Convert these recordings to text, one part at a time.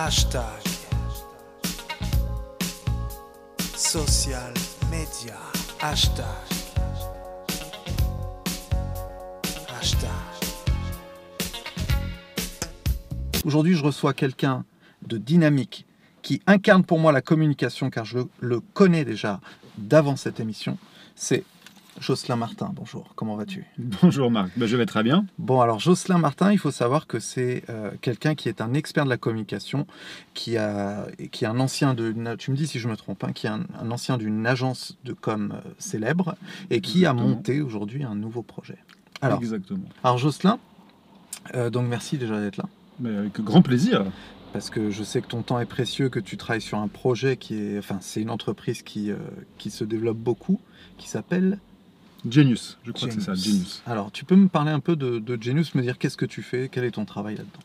Hashtag Social Media. Hashtag Hashtag Aujourd'hui, je reçois quelqu'un de dynamique qui incarne pour moi la communication car je le connais déjà d'avant cette émission. C'est Jocelyn Martin. Bonjour, comment vas-tu? Bonjour Marc, Ben, je vais très bien. Bon, alors Jocelyn Martin, il faut savoir que c'est euh, quelqu'un qui est un expert de la communication, qui, a, qui est un ancien de, tu me dis si je me trompe, hein, qui est un, un ancien d'une agence de com euh, célèbre et qui a monté aujourd'hui un nouveau projet. Alors, Exactement. alors Jocelyn, euh, donc merci déjà d'être là. Mais avec grand plaisir. parce que je sais que ton temps est précieux, que tu travailles sur un projet qui est, enfin, c'est une entreprise qui, euh, qui se développe beaucoup, qui s'appelle Genius, je crois que c'est ça, Genius. Genius. Alors, tu peux me parler un peu de, de Genius, me dire qu'est-ce que tu fais, quel est ton travail là-dedans?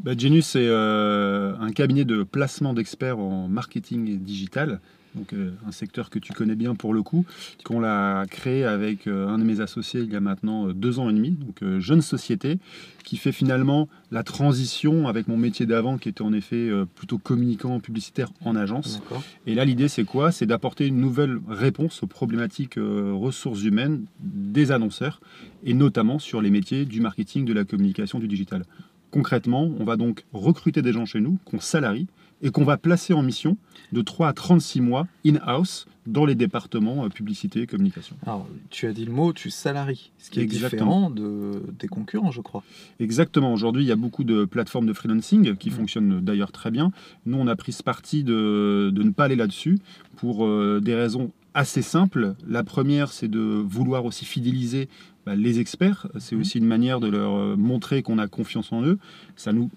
Bah, Genius, c'est euh, un cabinet de placement d'experts en marketing digital. Donc, euh, un secteur que tu connais bien pour le coup, qu'on l'a créé avec euh, un de mes associés il y a maintenant euh, deux ans et demi, donc jeune société, qui fait finalement la transition avec mon métier d'avant, qui était en effet plutôt communicant publicitaire en agence. Et là, l'idée, c'est quoi? C'est d'apporter une nouvelle réponse aux problématiques ressources humaines des annonceurs, et notamment sur les métiers du marketing, de la communication, du digital. Concrètement, on va donc recruter des gens chez nous, qu'on salarie, et qu'on va placer en mission de 3 à 36 mois in-house dans les départements euh, publicité et communication. Alors, tu as dit le mot, tu salaries, ce qui est Exactement. différent de, des concurrents, je crois. Exactement. Aujourd'hui, il y a beaucoup de plateformes de freelancing qui Mm. fonctionnent d'ailleurs très bien. Nous, on a pris ce parti de, de ne pas aller là-dessus pour euh, des raisons assez simples. La première, c'est de vouloir aussi fidéliser bah, les experts. C'est Mm. aussi une manière de leur euh, montrer qu'on a confiance en eux. Ça nous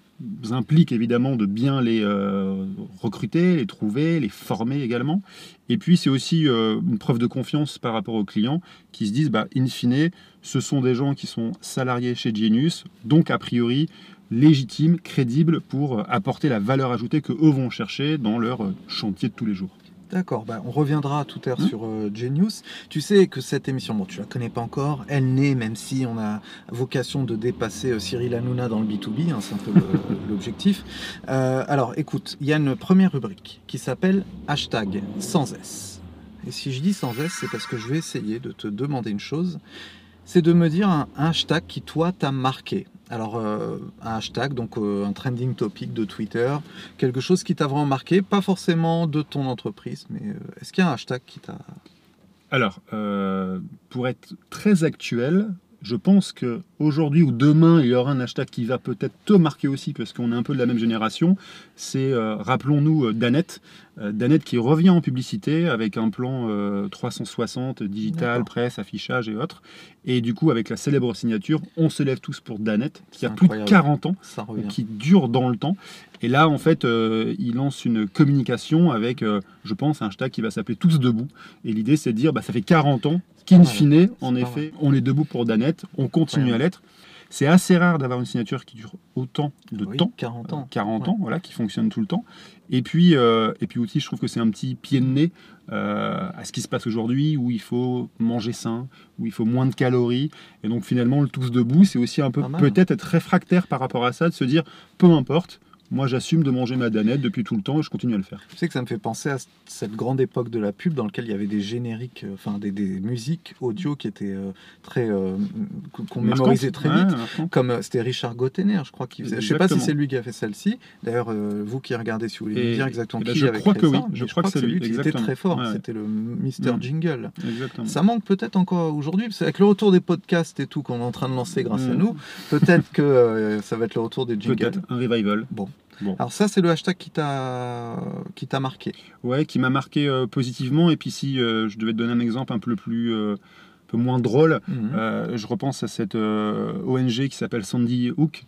implique évidemment de bien les euh, recruter, les trouver, les former également. Et puis, c'est aussi euh, une preuve de confiance par rapport aux clients qui se disent, bah, in fine, ce sont des gens qui sont salariés chez Genius, donc a priori légitimes, crédibles pour apporter la valeur ajoutée que eux vont chercher dans leur chantier de tous les jours. D'accord, bah, on reviendra tout à l'heure Hmm. sur euh, Genius. Tu sais que cette émission, bon, tu la connais pas encore, elle naît, même si on a vocation de dépasser euh, Cyril Hanouna dans le B2B, hein, c'est un peu l'objectif. Euh, alors, écoute, il y a une première rubrique qui s'appelle hashtag sans S. Et si je dis sans S, c'est parce que je vais essayer de te demander une chose, c'est de me dire un, un hashtag qui, toi, t'a marqué. Alors, euh, un hashtag, donc euh, un trending topic de Twitter, quelque chose qui t'a vraiment marqué, pas forcément de ton entreprise, mais euh, est-ce qu'il y a un hashtag qui t'a... Alors, pour être très actuel, je pense que aujourd'hui ou demain, il y aura un hashtag qui va peut-être te marquer aussi, parce qu'on est un peu de la même génération. C'est, euh, rappelons-nous, euh, Danette. Euh, Danette qui revient en publicité avec un plan euh, 360, digital, presse, affichage et autres. Et du coup, avec la célèbre signature, on se lève tous pour Danette, qui a plus de incroyable. 40 ans qui dure dans le temps. Et là, en fait, euh, il lance une communication avec, euh, je pense, un hashtag qui va s'appeler Tous debout. Et l'idée, c'est de dire, bah, ça fait 40 ans qu'in fine, en effet, on est debout pour Danette, on continue à l'être. C'est assez rare d'avoir une signature qui dure autant de Oui, temps. 40 ans. 40 Ouais. ans, voilà, qui fonctionne tout le temps. Et puis, euh, et puis aussi, je trouve que c'est un petit pied de nez euh, à ce qui se passe aujourd'hui, où il faut manger sain, où il faut moins de calories. Et donc finalement, le tous debout, c'est aussi un peu mal. peut-être être réfractaire par rapport à ça, de se dire, peu importe, moi j'assume de manger ma danette depuis tout le temps et je continue à le faire. Tu sais que ça me fait penser à cette grande époque de la pub dans laquelle il y avait des génériques, euh, enfin des, des musiques audio qui étaient euh, très euh, qu'on mémorisait très vite. Comme c'était Richard Gottener, je crois qu'il faisait. Je sais pas si c'est lui qui a fait celle-ci. D'ailleurs, euh, vous qui regardez, si vous voulez me Et- dire exactement ben, qui je avait crois que oui. Je crois que c'est c'est lui, qui était très fort. Ouais, ouais. C'était le Mister Mm. Jingle. Exactement. Ça manque peut-être encore aujourd'hui, qu'avec le retour des podcasts et tout qu'on est en train de lancer grâce à Mm. nous, peut-être que ça va être le retour des jingles. Peut-être un revival. Bon. Bon. Alors ça, c'est le hashtag qui t'a qui t'a marqué. Ouais, qui m'a marqué euh, positivement. Et puis si euh, je devais te donner un exemple un peu plus, euh, un peu moins drôle, Mhm. Je repense à cette ONG qui s'appelle Sandy Hook,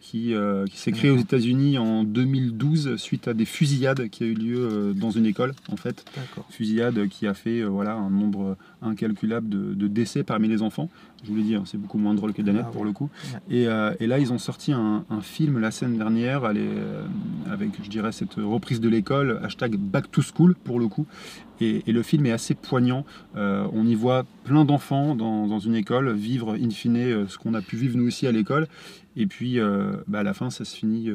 qui, qui s'est créée aux. États-Unis en 2012 suite à des fusillades qui a eu lieu dans une école, en fait. D'accord. Fusillade qui a fait voilà, un nombre incalculable de, de décès parmi les enfants. Je vous l'ai dit, hein, c'est beaucoup moins drôle que Danette Ah pour ouais. le coup. Ouais. Et, euh, et là, ils ont sorti un, un film la semaine dernière est, euh, avec, je dirais, cette reprise de l'école, hashtag Back to School pour le coup. Et, et le film est assez poignant. Euh, on y voit plein enfants dans, dans une école vivre in fine ce qu'on a pu vivre nous aussi à l'école. Et puis bah, à la fin, ça se finit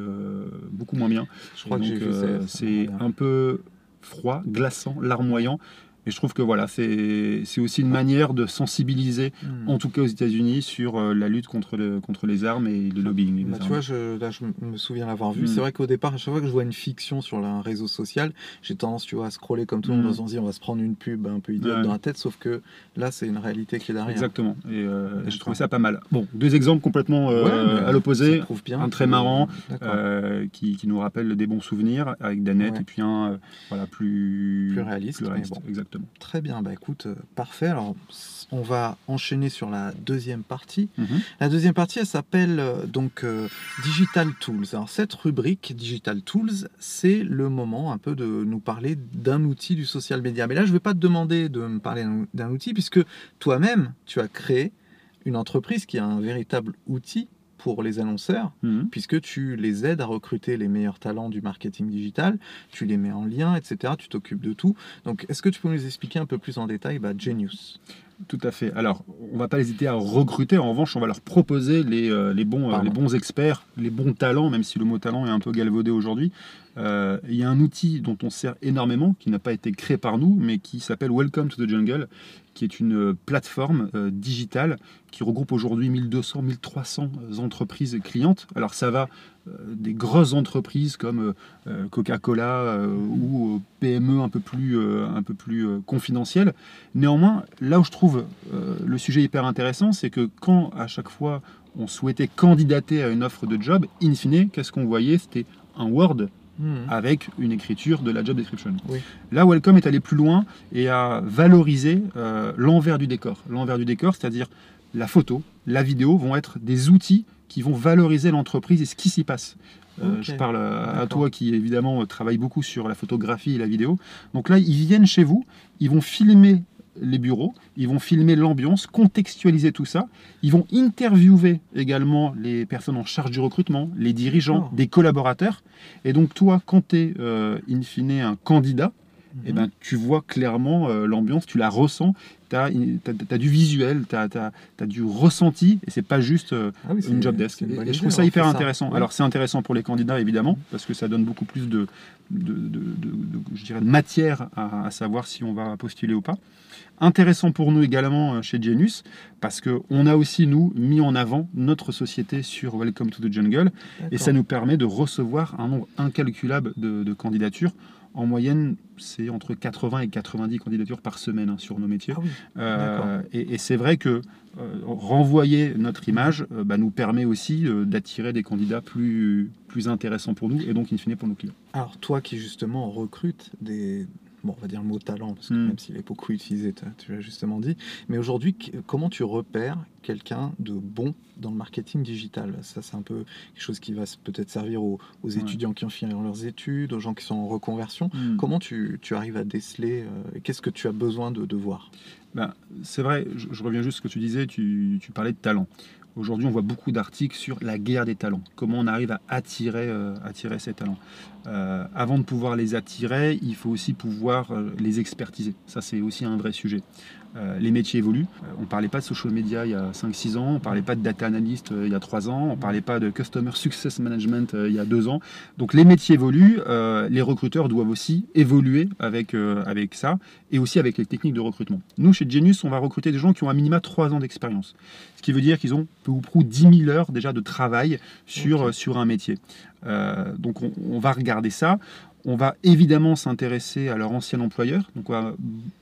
beaucoup moins bien. Je crois que c'est un peu froid, glaçant, larmoyant. Et je trouve que voilà, c'est aussi une manière de sensibiliser, Hmm. en tout cas aux États-Unis, sur euh, la lutte contre, le, contre les armes et le lobbying. Bah, tu vois, je, là, je me souviens l'avoir vu. Mm. C'est vrai qu'au départ, à chaque fois que je vois une fiction sur un réseau social, j'ai tendance, tu vois, à scroller comme tout le monde Mm. en se disant, on va se prendre une pub un peu idiote Ouais. dans la tête, sauf que là, c'est une réalité qui est derrière. Exactement. Et euh, j'ai trouvé ça pas mal. Bon, deux exemples complètement euh, Ouais, à l'opposé. un très marrant, euh, qui, qui nous rappelle des bons souvenirs avec Danette, Ouais. et puis un voilà, plus, Plus réaliste, plus mais réaliste, bon. Exactement. Très bien, bah écoute, euh, parfait. Alors, on va enchaîner sur la deuxième partie. Mhm. La deuxième partie, elle s'appelle euh, donc euh, Digital Tools. Alors, cette rubrique Digital Tools, c'est le moment un peu de nous parler d'un outil du social media. Mais là, je ne vais pas te demander de me parler d'un- d'un outil, puisque toi-même, tu as créé une entreprise qui a un véritable outil pour les annonceurs, Mhm. puisque tu les aides à recruter les meilleurs talents du marketing digital, tu les mets en lien, etc. Tu t'occupes de tout. Donc, est-ce que tu peux nous expliquer un peu plus en détail bah, Genius? Tout à fait. Alors, on va pas hésiter à recruter. En revanche, on va leur proposer les, euh, les, bons, euh, les bons experts, les bons talents, même si le mot talent est un peu galvaudé aujourd'hui. Euh, Il y a un outil dont on sert énormément, qui n'a pas été créé par nous, mais qui s'appelle Welcome to the Jungle, qui est une euh, plateforme euh, digitale qui regroupe aujourd'hui 1200, 1300 entreprises clientes. Alors, ça va des grosses entreprises comme Coca-Cola ou PME un peu plus, un peu plus confidentielles. Néanmoins, là où je trouve le sujet hyper intéressant, c'est que quand à chaque fois on souhaitait candidater à une offre de job, in fine, qu'est-ce qu'on voyait? C'était un Word avec une écriture de la job description. Oui. Là, Welcome est allé plus loin et a valorisé euh, l'envers du décor. L'envers du décor, c'est-à-dire la photo, la vidéo vont être des outils qui vont valoriser l'entreprise et ce qui s'y passe. Euh. Je parle à, à D'accord. toi qui évidemment travaille beaucoup sur la photographie et la vidéo. Donc là, ils viennent chez vous, ils vont filmer les bureaux, ils vont filmer l'ambiance, contextualiser tout ça. Ils vont interviewer également les personnes en charge du recrutement, les dirigeants, des collaborateurs. Et donc toi, quand tu es in fine un candidat, Mhm. eh ben, tu vois clairement euh, l'ambiance, tu la ressens, tu as, du visuel, tu as, du ressenti, et c'est pas juste euh, Ah oui, une job desk. une Et, je trouve ça hyper intéressant. Alors c'est intéressant pour les candidats évidemment, parce que ça donne beaucoup plus de, de, de- de- je dirais, de matière à, à savoir si on va postuler ou pas. Intéressant pour nous également euh, chez Genius, parce qu'on a aussi, nous, mis en avant notre société sur Welcome to the Jungle, et ça nous permet de recevoir un nombre incalculable de, de candidatures. En moyenne, c'est entre 80 et 90 candidatures par semaine hein, sur nos métiers. Ah oui, Euh, et, et c'est vrai que euh, renvoyer notre image euh, bah, nous permet aussi d'attirer des candidats plus, plus intéressants pour nous et donc in fine pour nos clients. Alors, toi qui justement recrutes des. Bon, on va dire le mot talent, parce que Mm. même s'il est beaucoup utilisé, tu tu l'as justement dit. Mais aujourd'hui, comment tu repères quelqu'un de bon dans le marketing digital? Ça, c'est un peu quelque chose qui va peut-être servir aux, aux Ouais. étudiants qui ont fini leurs études, aux gens qui sont en reconversion. Comment tu, tu arrives à déceler euh, et Qu'est-ce que tu as besoin de, de voir? Ben, c'est vrai, je, je reviens juste à ce que tu disais, tu, tu parlais de talent. Aujourd'hui, on voit beaucoup d'articles sur la guerre des talents, comment on arrive à attirer, euh, ces talents. Euh, avant de pouvoir les attirer, il faut aussi pouvoir euh, les expertiser. Ça, c'est aussi un vrai sujet. Euh, les métiers évoluent. Euh, on ne parlait pas de social media il y a 5-6 ans, on ne parlait pas de data analyst euh, il y a 3 ans, on ne parlait pas de customer success management il y a 2 ans. Donc les métiers évoluent, les recruteurs doivent aussi évoluer avec, avec ça et aussi avec les techniques de recrutement. Nous, chez Genius, on va recruter des gens qui ont un minima 3 ans d'expérience. Ce qui veut dire qu'ils ont peu ou prou 10 000 heures déjà de travail sur, sur un métier. Donc on, on va regarder ça. On va évidemment s'intéresser à leur ancien employeur. Donc on va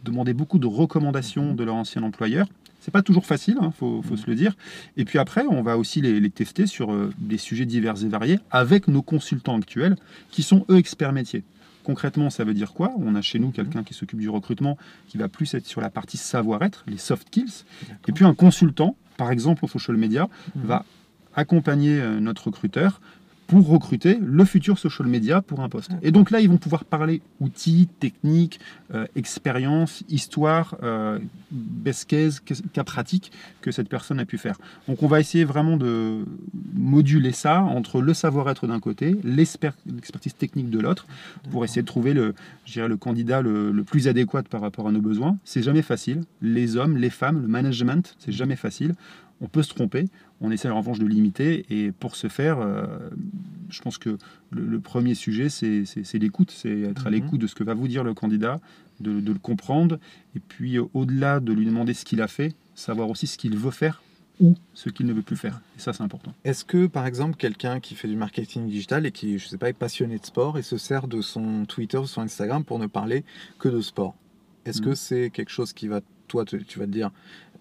demander beaucoup de recommandations de leur ancien employeur. C'est pas toujours facile, il faut, faut se le dire. Et puis après, on va aussi les, les tester sur euh, des sujets divers et variés avec nos consultants actuels qui sont eux experts métiers. Concrètement, ça veut dire quoi? On a chez nous quelqu'un qui s'occupe du recrutement qui va plus être sur la partie savoir-être, les soft skills. Et puis un consultant, par exemple au social media, Mhm. va accompagner euh, notre recruteur pour recruter le futur social media pour un poste. Et donc là, ils vont pouvoir parler outils, techniques, euh, expérience, histoire, euh, best case, cas pratique que cette personne a pu faire. Donc on va essayer vraiment de moduler ça entre le savoir-être d'un côté, l'expertise technique de l'autre, pour essayer de trouver le, le candidat le, le, plus adéquat par rapport à nos besoins. C'est jamais facile. Les hommes, les femmes, le management, c'est jamais facile on peut se tromper. On essaie en revanche de limiter. Et pour ce faire, euh, je pense que le, premier sujet, c'est l'écoute. C'est être à mhm. l'écoute de ce que va vous dire le candidat, de, le comprendre. Et puis, euh, au-delà de lui demander ce qu'il a fait, savoir aussi ce qu'il veut faire ou ce qu'il ne veut plus faire. Et ça, c'est important. Est-ce que, par exemple, quelqu'un qui fait du marketing digital et qui, je ne sais pas, est passionné de sport et se sert de son Twitter ou son Instagram pour ne parler que de sport, est-ce que mhm. c'est quelque chose qui va, toi, tu vas te dire,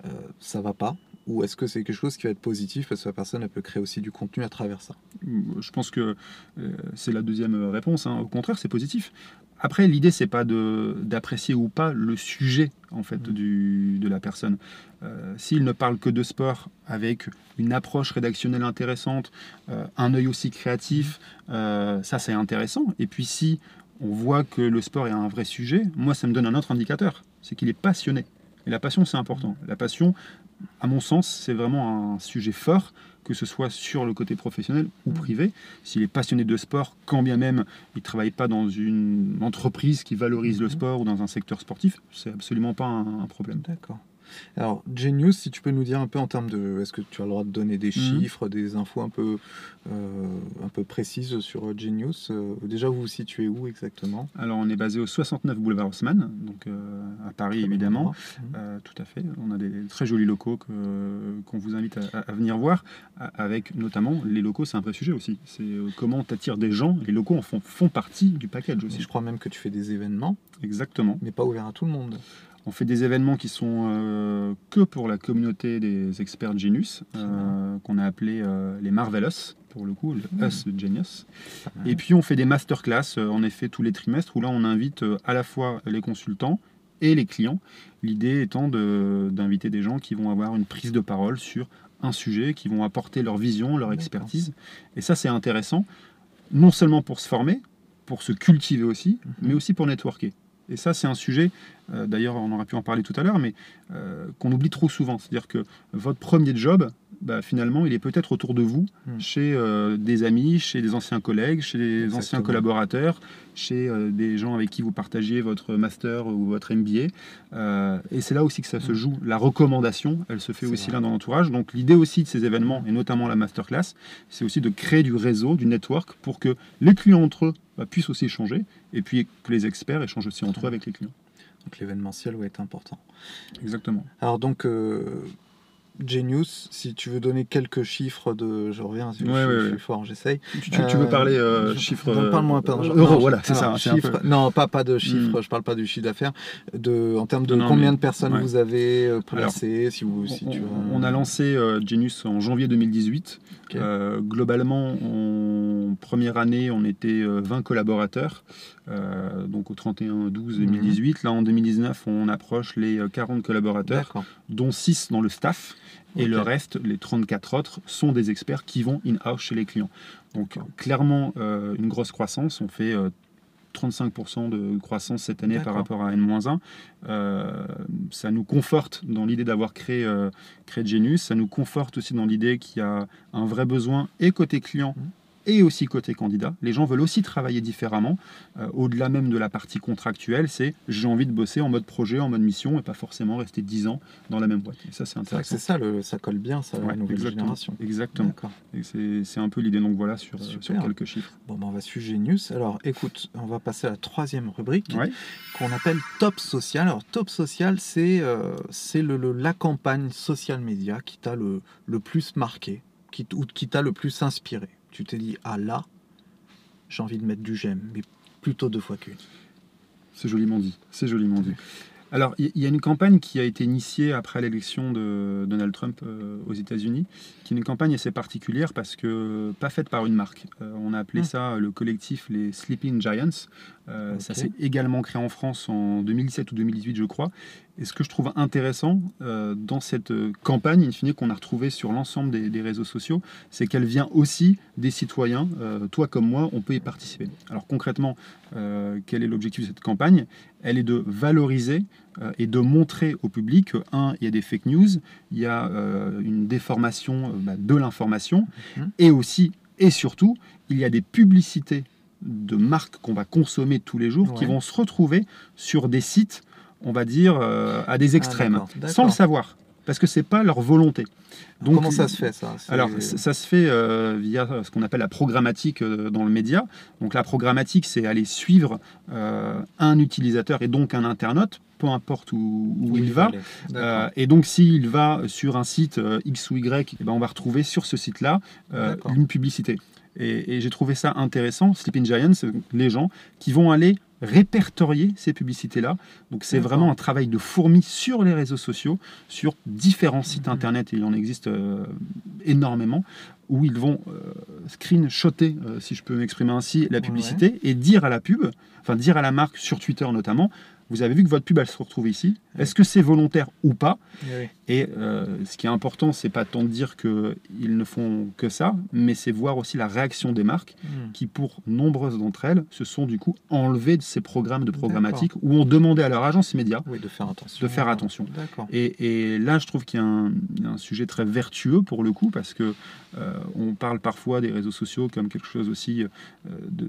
euh, ça va pas? Ou est-ce que c'est quelque chose qui va être positif parce que la personne elle peut créer aussi du contenu à travers ça? Je pense que euh, c'est la deuxième réponse. Hein. Au contraire, c'est positif. Après, l'idée c'est pas d'apprécier ou pas le sujet en fait mmh. du, de la personne. Euh, s'il ne parle que de sport avec une approche rédactionnelle intéressante, euh, un œil aussi créatif, mmh. ça c'est intéressant. Et puis si on voit que le sport est un vrai sujet, moi ça me donne un autre indicateur, c'est qu'il est passionné. Et la passion, c'est important. La passion, à mon sens, c'est vraiment un sujet fort, que ce soit sur le côté professionnel ou privé. S'il est passionné de sport, quand bien même il ne travaille pas dans une entreprise qui valorise le mhm. sport ou dans un secteur sportif, c'est absolument pas un, un problème. D'accord. Alors, Genius, si tu peux nous dire un peu en termes de. Est-ce que tu as le droit de donner des mhm. chiffres, des infos un peu, euh, un peu précises sur Genius euh, Déjà, vous vous situez où exactement? Alors, on est basé au 69 boulevard Haussmann, donc euh, à Paris évidemment. Mhm. tout à fait. On a des très jolis locaux qu'on vous invite à, venir voir, avec notamment les locaux, c'est un vrai sujet aussi. C'est comment tu attires des gens. Les locaux en font, font partie du package aussi. je crois même que tu fais des événements. Exactement. Mais pas ouverts à tout le monde. On fait des événements qui sont euh, que pour la communauté des experts Genius, euh, qu'on a appelé euh, les Marvelous, pour le coup, le mmh. Us Genius. Et puis on fait des masterclass, en effet, tous les trimestres, où là on invite à la fois les consultants et les clients. L'idée étant d'inviter des gens qui vont avoir une prise de parole sur un sujet, qui vont apporter leur vision, leur expertise. Et ça, c'est intéressant, non seulement pour se former, pour se cultiver aussi, mmh. mais aussi pour networker. Et ça, c'est un sujet, euh, d'ailleurs, on aurait pu en parler tout à l'heure, mais euh, qu'on oublie trop souvent. C'est-à-dire que votre premier job, bah, finalement, il est peut-être autour de vous, hmm. chez euh, des amis, chez des anciens collègues, chez des anciens collaborateurs, chez des gens avec qui vous partagiez votre master ou votre MBA. et c'est là aussi que ça se hmm. joue. La recommandation, elle se fait aussi là dans l'entourage. Donc l'idée aussi de ces événements, et notamment la masterclass, c'est aussi de créer du réseau, du network, pour que les clients entre eux bah, puissent aussi échanger, et puis que les experts échangent aussi entre eux avec les clients. Donc l'événementiel va être important. Exactement. Alors donc, euh, Genius, si tu veux donner quelques chiffres de. Je reviens, je, je, suis fort, j'essaye. Tu, tu, veux parler euh, chiffres. Parle-moi un peu. Euros, voilà, c'est ça. Chiffres, Non, pas, pas de chiffres, hmm. je parle pas du chiffre d'affaires. De, en termes de combien de personnes vous avez euh, placées si vous, si on, tu on a lancé euh, Genius en janvier 2018. Euh, globalement, en première année, on était 20 collaborateurs, donc au 31 12 2018. Là, en 2019, on approche les 40 collaborateurs, dont 6 dans le staff. Et le reste, les 34 autres, sont des experts qui vont in-house chez les clients. Donc clairement, euh, une grosse croissance. On fait 35% euh, de croissance cette année par rapport à N-1. Euh, ça nous conforte dans l'idée d'avoir créé, créé Genius. Ça nous conforte aussi dans l'idée qu'il y a un vrai besoin et côté client mmh et aussi côté candidat. Les gens veulent aussi travailler différemment. Euh, au-delà même de la partie contractuelle, c'est j'ai envie de bosser en mode projet, en mode mission et pas forcément rester 10 ans dans la même boîte. Et ça, c'est intéressant. C'est ça, le, ça colle bien, ça, la nouvelle exactement, génération. Exactement. C'est un peu l'idée. Donc voilà, sur, sur quelques chiffres. Bon, ben, on va suivre Genius. Alors écoute, on va passer à la troisième rubrique qu'on appelle Top Social. Alors Top Social, c'est euh, le, la campagne social média qui t'a le, le plus marqué, qui, ou qui t'a le plus inspiré tu t'es dit, ah là, j'ai envie de mettre du j'aime, mais plutôt deux fois qu'une. C'est joliment dit, c'est joliment dit. Alors, il y, a une campagne qui a été initiée après l'élection de Donald Trump euh, aux États-Unis, qui est une campagne assez particulière parce que pas faite par une marque. Euh, on a appelé mmh. ça le collectif les Sleeping Giants. Euh, Ça s'est également créé en France en 2017 ou 2018, je crois. Et ce que je trouve intéressant euh, dans cette euh, campagne, in fine, qu'on a retrouvée sur l'ensemble des, des réseaux sociaux, c'est qu'elle vient aussi des citoyens. Euh, toi comme moi, on peut y participer. Alors concrètement, quel est l'objectif de cette campagne? Elle est de valoriser et de montrer au public que, un, il y a des fake news, il y a une déformation bah, de l'information, Mhm. et aussi, et surtout, il y a des publicités de marques qu'on va consommer tous les jours qui vont se retrouver sur des sites, on va dire, euh, à des extrêmes, Ah, d'accord. sans le savoir, parce que c'est pas leur volonté. Donc, Comment ça se fait ça? Alors, ça se fait euh, via ce qu'on appelle la programmatique euh, dans le média. Donc, la programmatique, c'est aller suivre un utilisateur et donc un internaute, peu importe où, où Oui, il va. Euh, et donc, s'il va sur un site euh, X ou Y, eh ben, on va retrouver sur ce site-là euh, une publicité. Et, et j'ai trouvé ça intéressant. Sleeping Giants, les gens qui vont aller répertorier ces publicités-là. Donc, c'est vraiment un travail de fourmi sur les réseaux sociaux, sur différents sites Mhm. internet, et il en existe euh, énormément, où ils vont euh, screenshotter, euh, si je peux m'exprimer ainsi, la Ouais. publicité et dire à la pub, enfin dire à la marque sur Twitter notamment, vous avez vu que votre pub elle se retrouve ici. Est-ce que c'est volontaire ou pas Oui. Et euh, ce qui est important, c'est pas tant de dire qu'ils ne font que ça, mais c'est voir aussi la réaction des marques Hmm. qui, pour nombreuses d'entre elles, se sont du coup enlevées de ces programmes de programmatique où on demandait à leur agence immédiat Oui, de faire attention. de faire attention. D'accord. Et, et là, je trouve qu'il y a un sujet très vertueux pour le coup, parce que euh, on parle parfois des réseaux sociaux comme quelque chose aussi euh, de,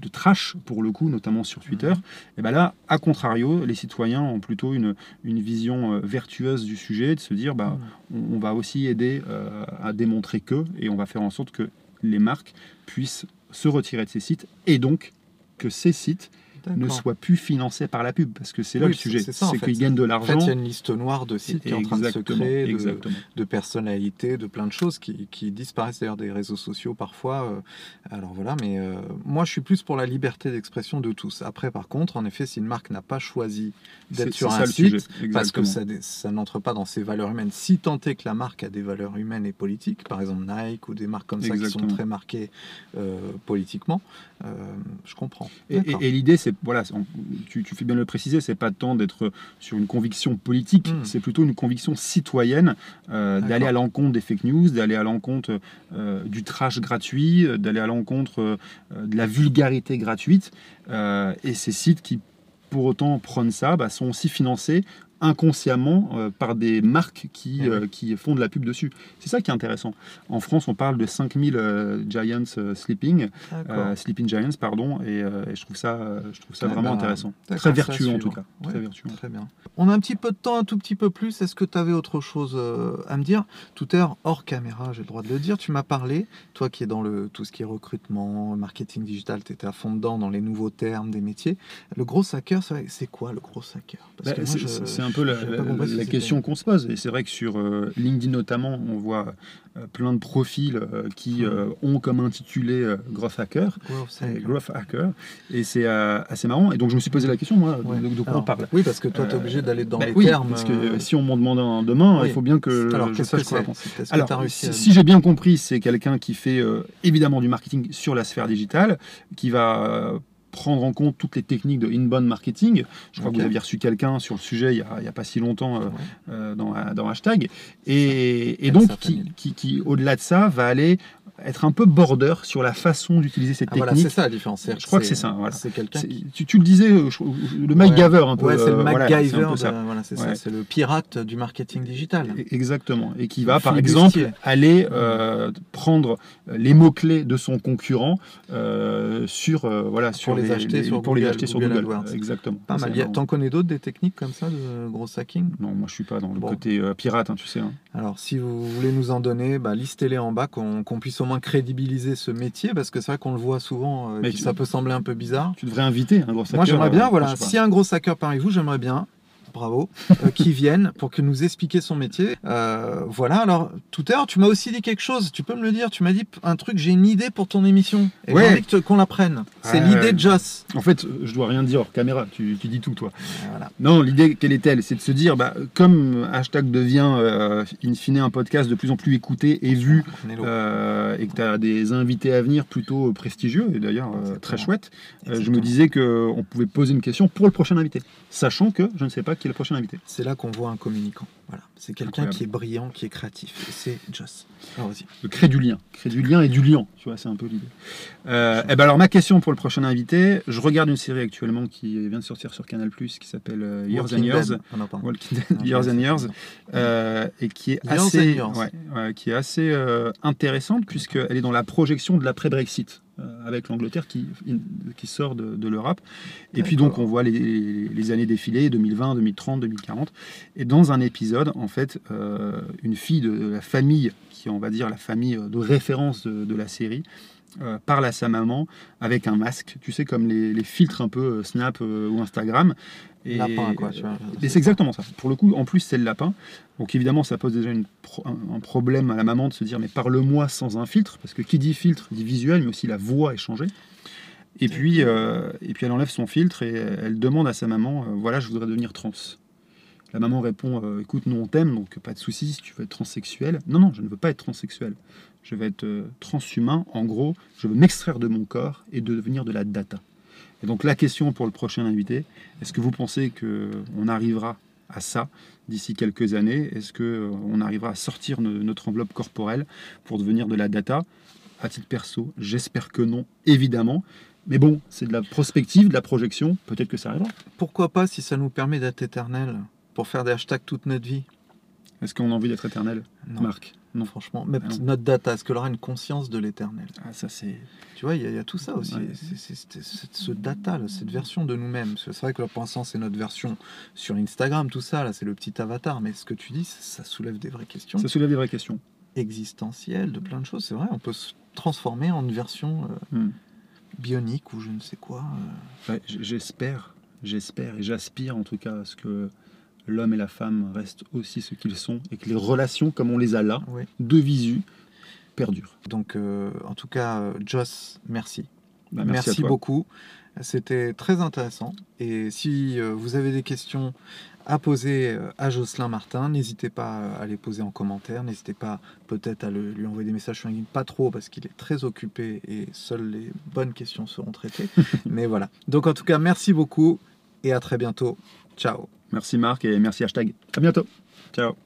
de trash pour le coup, notamment sur Twitter. Et ben là, à contrario, les citoyens ont plutôt une, une vision euh, vertueuse du sujet, de se dire, bah, on, on va aussi aider euh, à démontrer que, et on va faire en sorte que les marques puissent se retirer de ces sites, et donc que ces sites ne soient plus financés par la pub, parce que c'est là Oui, le sujet, c'est en qu'ils gagnent de En fait, l'argent. il y a une liste noire de sites qui est en train de se créer, de, personnalités, de plein de choses qui, qui disparaissent. D'ailleurs des réseaux sociaux parfois. euh, alors voilà, mais euh, moi je suis plus pour la liberté d'expression de tous. Après, par contre, en effet, si une marque n'a pas choisi d'être sur un site, parce que ça, n'entre pas dans ses valeurs humaines, si tant est que la marque a des valeurs humaines et politiques, par exemple Nike ou des marques comme ça qui sont très marquées euh, politiquement, euh, je comprends. Et, D'accord. et- et l'idée, c'est, voilà, on- tu, tu fais bien le préciser, c'est pas tant d'être sur une conviction politique, Mm. c'est plutôt une conviction citoyenne, euh, d'aller à l'encontre des fake news, d'aller à l'encontre euh, du trash gratuit, d'aller à l'encontre de la vulgarité gratuite. Et ces sites qui, pour autant, prônent ça, bah, sont aussi financés inconsciemment euh, par des marques qui, Eh euh, qui font de la pub dessus. C'est ça qui est intéressant. En France, on parle de 5000 euh, Giants euh, Sleeping. Euh, Sleeping Giants, pardon, et, euh, et je trouve ça, je trouve ça Ah vraiment bah, intéressant. Très vertueux en tout cas. Très vertueux. Très bien. On a un petit peu de temps, un tout petit peu plus. Est-ce que tu avais autre chose euh, à me dire? Tout à l'heure, hors caméra, j'ai le droit de le dire, tu m'as parlé, toi qui es dans le, tout ce qui est recrutement, marketing digital, tu étais à fond dedans dans les nouveaux termes des métiers. Le gros hacker, c'est quoi le gros hacker Parce Bah, que moi, c'est je- c'est- c'est un peu la, question qu'on se pose. Et c'est vrai que sur euh, LinkedIn notamment, on voit euh, plein de profils euh, qui ont comme intitulé Growth Hacker. Growth Et hacker. Growth Hacker. Et c'est assez marrant. Et donc je me suis posé la question, moi, Ouais. de, de quoi on parle. Oui, parce que toi, tu es obligé d'aller dans Bah les oui, termes. parce que si on m'en demande un demain, oui. il faut bien que Alors, je sache quoi répondre. Alors, t'as réussi si, à- si j'ai bien compris, c'est quelqu'un qui fait évidemment du marketing sur la sphère digitale, qui va prendre en compte toutes les techniques de inbound marketing. Je crois que vous aviez reçu quelqu'un sur le sujet il n'y a, il y a pas si longtemps euh, Ouais. euh, dans, dans hashtag. Et, donc, qui, qui, au-delà de ça, va aller être un peu border sur la façon d'utiliser cette Ah, voilà, technique. c'est ça la différence. Je crois que c'est ça, voilà. C'est quelqu'un qui. tu, tu le disais, euh, je- le MacGyver un peu. Ouais, c'est le euh, voilà, MacGyver. c'est. Voilà, c'est. Ouais. Le pirate du marketing digital. E- Exactement. Et qui va, par exemple, aller euh, prendre les mots-clés de son concurrent euh, sur, euh, voilà, sur les acheter sur pour les Google, acheter sur Google. AdWords. Exactement. Pas mal. T'en connais d'autres des techniques comme ça de gros hacking Non, moi je suis pas dans le Bon. côté euh, pirate, hein, tu sais. hein. Alors, si vous voulez nous en donner, bah, listez-les en bas, qu'on qu'on puisse au moins crédibiliser ce métier, parce que c'est vrai qu'on le voit souvent, euh, Mais ça peut sembler un peu bizarre. Tu devrais inviter un gros Moi, hacker, j'aimerais euh, bien, voilà, si un gros hacker parmi vous, j'aimerais bien bravo, euh, qui vienne pour que nous expliquer son métier. Euh, voilà, alors tout à l'heure, tu m'as aussi dit quelque chose, tu peux me le dire, tu m'as dit un truc, j'ai une idée pour ton émission. Et Ouais. j'ai envie que qu'on la prenne. C'est l'idée de Joss. En fait, je dois rien dire hors caméra, tu, tu dis tout toi. Voilà. Non, l'idée, quelle est-elle? C'est de se dire, bah, comme hashtag devient euh, in fine un podcast de plus en plus écouté et vu, euh, et que tu as des invités à venir plutôt prestigieux, et d'ailleurs très chouettes, je me disais qu'on pouvait poser une question pour le prochain invité, sachant que je ne sais pas qui est le prochain invité. C'est là qu'on voit un communicant. Voilà. C'est quelqu'un qui est brillant, qui est créatif. Et c'est Joss. Alors vas-y. Le créer du lien. Créer du lien et du liant, tu vois, c'est un peu l'idée. Euh, eh ben alors, ma question pour le prochain invité, je regarde une série actuellement qui vient de sortir sur Canal+, qui s'appelle euh, Years and Years. Ah non, pardon. Walking Dead, Non, Years je and sais, Years. pardon. euh, et qui est Years assez, ouais, ouais, qui est assez euh, intéressante puisqu'elle est dans la projection de l'après-Brexit avec l'Angleterre qui, qui sort de, de l'Europe. Et puis donc on voit les, les- les années défiler, 2020, 2030, 2040. Et dans un épisode, en fait, euh, une fille de la famille, qui est, on va dire la famille de référence de, de la série, euh, parle à sa maman avec un masque, tu sais, comme les, les filtres un peu euh, Snap euh, ou Instagram. Et, Lapin, quoi, tu vois. et c'est exactement ça. Pour le coup, en plus, c'est le lapin. Donc évidemment, ça pose déjà une pro- un, un problème à la maman de se dire, mais parle-moi sans un filtre, parce que qui dit filtre dit visuel, mais aussi la voix est changée. Et puis, et puis elle enlève son filtre et elle demande à sa maman, voilà, je voudrais devenir trans. La maman répond, euh, écoute, nous on t'aime, donc pas de souci si tu veux être transsexuel. Non, non, je ne veux pas être transsexuel. Je veux être euh, transhumain. En gros, je veux m'extraire de mon corps et devenir de la data. Et donc la question pour le prochain invité, est-ce que vous pensez que on arrivera à ça d'ici quelques années? Est-ce que euh, on arrivera à sortir no- notre enveloppe corporelle pour devenir de la data? À titre perso, j'espère que non, évidemment. Mais bon, c'est de la prospective, de la projection. Peut-être que ça arrivera. Pourquoi pas si ça nous permet d'être éternel? Pour faire des hashtags toute notre vie Est-ce qu'on a envie d'être éternel, Non, Marc Non. franchement. Mais Ah non. notre data, est-ce qu'elle aura une conscience de l'éternel? Ah, ça c'est. Tu vois, il y, a- il y a tout ça aussi. Ouais. C'est- ce data, là, cette version de nous-mêmes. C'est vrai que là, pour l'instant, c'est notre version sur Instagram, tout ça, là, c'est le petit avatar. Mais ce que tu dis, ça, soulève des vraies questions Ça soulève des vraies questions. existentielles, de plein de choses. C'est vrai, on peut se transformer en une version euh, Hmm. bionique ou je ne sais quoi. euh. Ouais, j'espère, j'espère et j'aspire en tout cas à ce que l'homme et la femme restent aussi ce qu'ils sont et que les relations comme on les a là, de visu, perdurent. Donc, euh, en tout cas, euh, Joss, merci. Bah, merci beaucoup. C'était très intéressant. Et si euh, vous avez des questions à poser à Jocelyn Martin, n'hésitez pas à les poser en commentaire. N'hésitez pas peut-être à le- lui envoyer des messages sur LinkedIn, pas trop parce qu'il est très occupé et seules les bonnes questions seront traitées. Mais voilà. Donc en tout cas, merci beaucoup et à très bientôt. Ciao. Merci Marc et merci hashtag. À bientôt. Ciao.